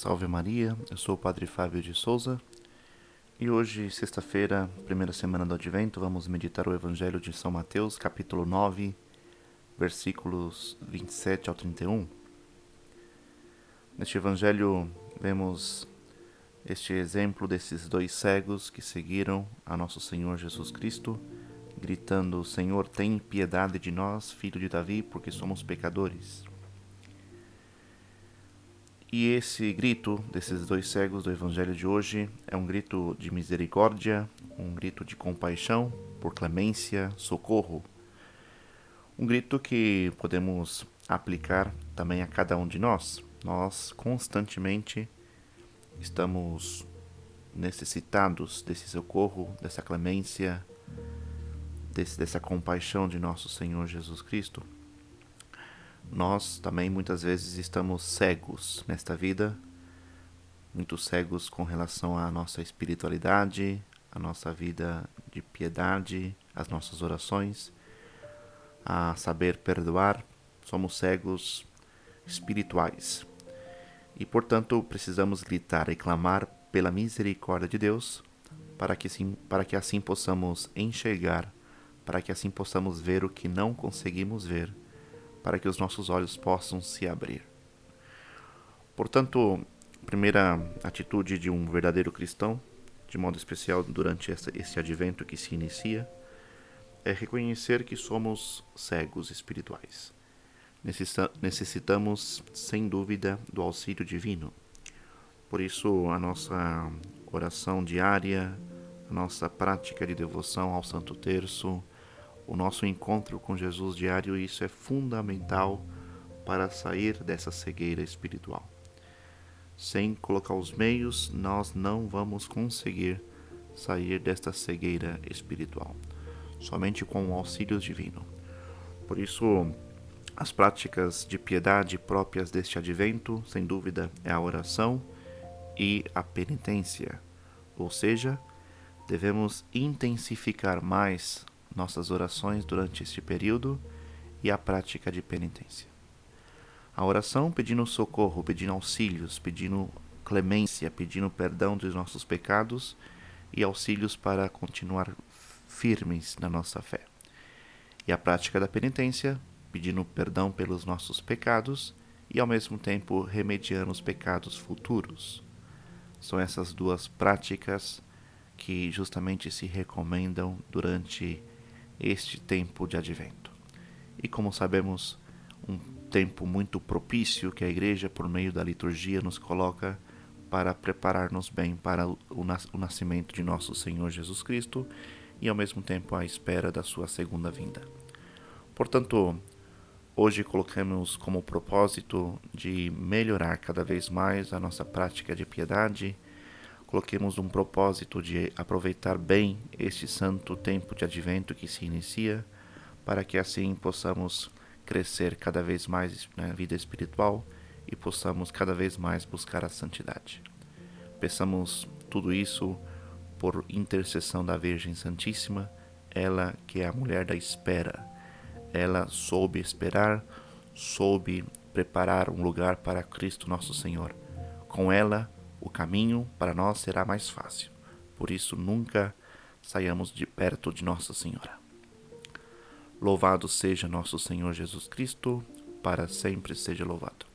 Salve Maria, eu sou o Padre Fábio de Souza e hoje, sexta-feira, primeira semana do Advento, vamos meditar o Evangelho de São Mateus, capítulo 9, versículos 27 ao 31. Neste Evangelho, vemos este exemplo desses dois cegos que seguiram a nosso Senhor Jesus Cristo, gritando: Senhor, tem piedade de nós, filho de Davi, porque somos pecadores. E esse grito desses dois cegos do Evangelho de hoje é um grito de misericórdia, um grito de compaixão, por clemência, socorro. Um grito que podemos aplicar também a cada um de nós. Nós constantemente estamos necessitados desse socorro, dessa clemência, desse, dessa compaixão de nosso Senhor Jesus Cristo nós também muitas vezes estamos cegos nesta vida, muito cegos com relação à nossa espiritualidade, à nossa vida de piedade, às nossas orações, a saber perdoar. Somos cegos espirituais. E, portanto, precisamos gritar e clamar pela misericórdia de Deus, para que, sim, para que assim possamos enxergar, para que assim possamos ver o que não conseguimos ver para que os nossos olhos possam se abrir. Portanto, a primeira atitude de um verdadeiro cristão, de modo especial durante esse advento que se inicia, é reconhecer que somos cegos espirituais. Necessitamos, sem dúvida, do auxílio divino. Por isso, a nossa oração diária, a nossa prática de devoção ao Santo Terço, o nosso encontro com Jesus diário, isso é fundamental para sair dessa cegueira espiritual. Sem colocar os meios, nós não vamos conseguir sair desta cegueira espiritual, somente com o auxílio divino. Por isso, as práticas de piedade próprias deste advento, sem dúvida, é a oração e a penitência, ou seja, devemos intensificar mais nossas orações durante este período e a prática de penitência. A oração pedindo socorro, pedindo auxílios, pedindo clemência, pedindo perdão dos nossos pecados e auxílios para continuar firmes na nossa fé. E a prática da penitência, pedindo perdão pelos nossos pecados e ao mesmo tempo remediando os pecados futuros. São essas duas práticas que justamente se recomendam durante este tempo de advento. E como sabemos, um tempo muito propício que a Igreja, por meio da liturgia, nos coloca para preparar-nos bem para o nascimento de nosso Senhor Jesus Cristo e ao mesmo tempo à espera da sua segunda vinda. Portanto, hoje colocamos como propósito de melhorar cada vez mais a nossa prática de piedade coloquemos um propósito de aproveitar bem este santo tempo de advento que se inicia, para que assim possamos crescer cada vez mais na vida espiritual e possamos cada vez mais buscar a santidade. Peçamos tudo isso por intercessão da Virgem Santíssima, ela que é a mulher da espera. Ela soube esperar, soube preparar um lugar para Cristo nosso Senhor. Com ela, o caminho para nós será mais fácil. Por isso, nunca saiamos de perto de Nossa Senhora. Louvado seja nosso Senhor Jesus Cristo, para sempre seja louvado.